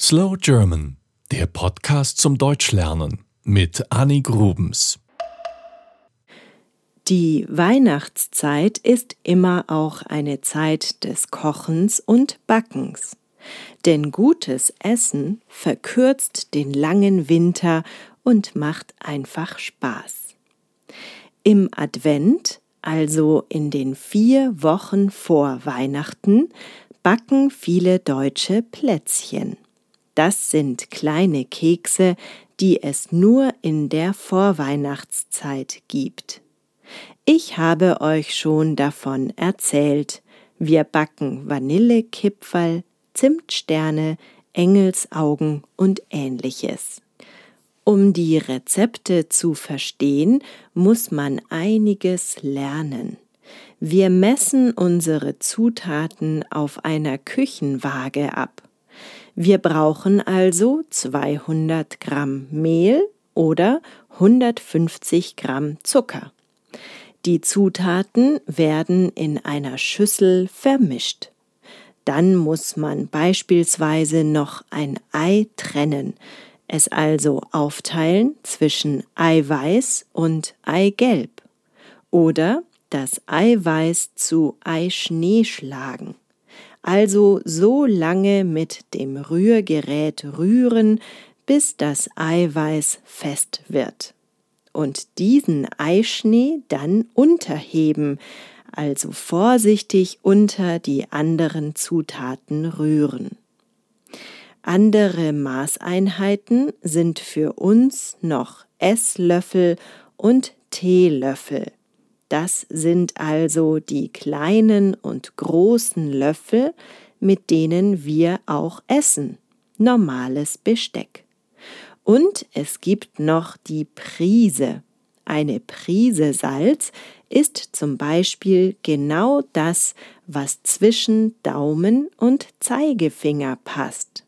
Slow German, der Podcast zum Deutschlernen mit Annie Grubens. Die Weihnachtszeit ist immer auch eine Zeit des Kochens und Backens. Denn gutes Essen verkürzt den langen Winter und macht einfach Spaß. Im Advent, also in den vier Wochen vor Weihnachten, backen viele Deutsche Plätzchen. Das sind kleine Kekse, die es nur in der Vorweihnachtszeit gibt. Ich habe euch schon davon erzählt. Wir backen Vanillekipferl, Zimtsterne, Engelsaugen und ähnliches. Um die Rezepte zu verstehen, muss man einiges lernen. Wir messen unsere Zutaten auf einer Küchenwaage ab. Wir brauchen also 200 Gramm Mehl oder 150 Gramm Zucker. Die Zutaten werden in einer Schüssel vermischt. Dann muss man beispielsweise noch ein Ei trennen, es also aufteilen zwischen Eiweiß und Eigelb oder das Eiweiß zu Eischnee schlagen also so lange mit dem Rührgerät rühren, bis das Eiweiß fest wird. Und diesen Eischnee dann unterheben, also vorsichtig unter die anderen Zutaten rühren. Andere Maßeinheiten sind für uns noch Esslöffel und Teelöffel. Das sind also die kleinen und großen Löffel, mit denen wir auch essen. Normales Besteck. Und es gibt noch die Prise. Eine Prise Salz ist zum Beispiel genau das, was zwischen Daumen und Zeigefinger passt.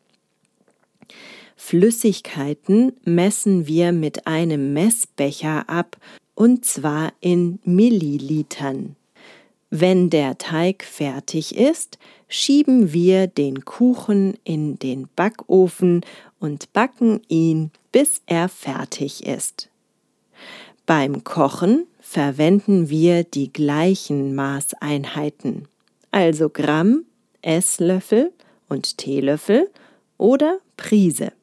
Flüssigkeiten messen wir mit einem Messbecher ab und zwar in Millilitern. Wenn der Teig fertig ist, schieben wir den Kuchen in den Backofen und backen ihn, bis er fertig ist. Beim Kochen verwenden wir die gleichen Maßeinheiten, also Gramm, Esslöffel und Teelöffel oder Prise.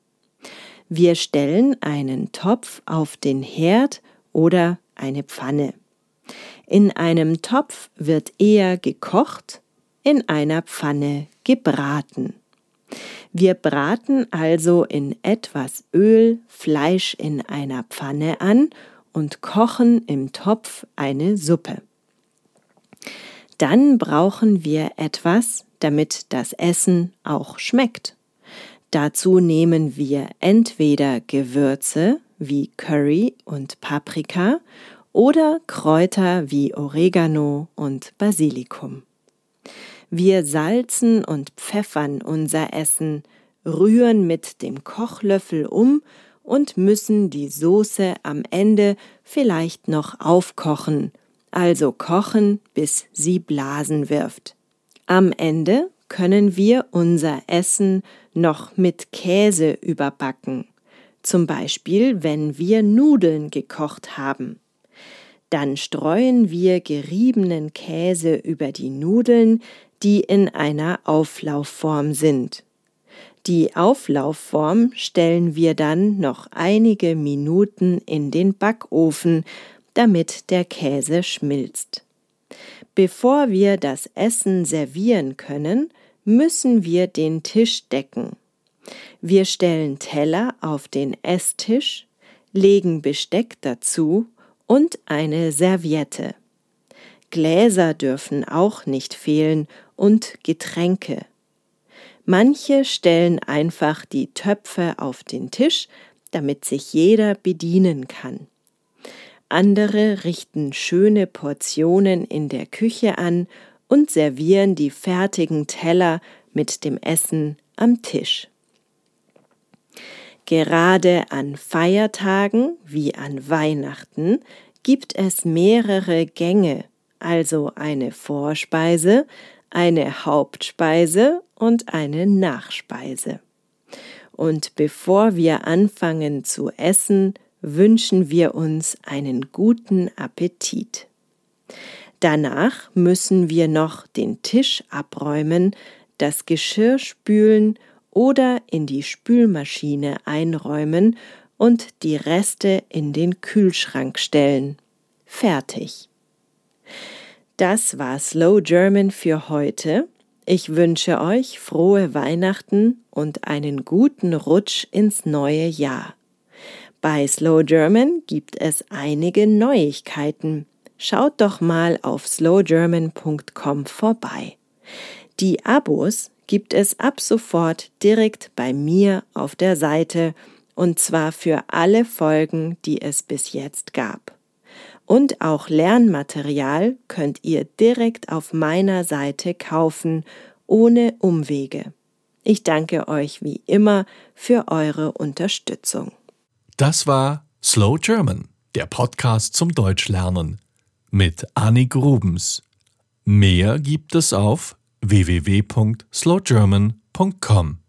Wir stellen einen Topf auf den Herd oder eine Pfanne. In einem Topf wird eher gekocht, in einer Pfanne gebraten. Wir braten also in etwas Öl Fleisch in einer Pfanne an und kochen im Topf eine Suppe. Dann brauchen wir etwas, damit das Essen auch schmeckt. Dazu nehmen wir entweder Gewürze wie Curry und Paprika oder Kräuter wie Oregano und Basilikum. Wir salzen und pfeffern unser Essen, rühren mit dem Kochlöffel um und müssen die Soße am Ende vielleicht noch aufkochen, also kochen, bis sie Blasen wirft. Am Ende können wir unser Essen noch mit Käse überbacken, zum Beispiel wenn wir Nudeln gekocht haben. Dann streuen wir geriebenen Käse über die Nudeln, die in einer Auflaufform sind. Die Auflaufform stellen wir dann noch einige Minuten in den Backofen, damit der Käse schmilzt. Bevor wir das Essen servieren können, müssen wir den Tisch decken. Wir stellen Teller auf den Esstisch, legen Besteck dazu und eine Serviette. Gläser dürfen auch nicht fehlen und Getränke. Manche stellen einfach die Töpfe auf den Tisch, damit sich jeder bedienen kann. Andere richten schöne Portionen in der Küche an und servieren die fertigen Teller mit dem Essen am Tisch. Gerade an Feiertagen wie an Weihnachten gibt es mehrere Gänge, also eine Vorspeise, eine Hauptspeise und eine Nachspeise. Und bevor wir anfangen zu essen, wünschen wir uns einen guten Appetit. Danach müssen wir noch den Tisch abräumen, das Geschirr spülen oder in die Spülmaschine einräumen und die Reste in den Kühlschrank stellen. Fertig. Das war Slow German für heute. Ich wünsche euch frohe Weihnachten und einen guten Rutsch ins neue Jahr. Bei Slow German gibt es einige Neuigkeiten. Schaut doch mal auf slowgerman.com vorbei. Die Abos gibt es ab sofort direkt bei mir auf der Seite und zwar für alle Folgen, die es bis jetzt gab. Und auch Lernmaterial könnt ihr direkt auf meiner Seite kaufen, ohne Umwege. Ich danke euch wie immer für eure Unterstützung. Das war Slow German, der Podcast zum Deutschlernen mit Annie Grubens. Mehr gibt es auf www.slowgerman.com.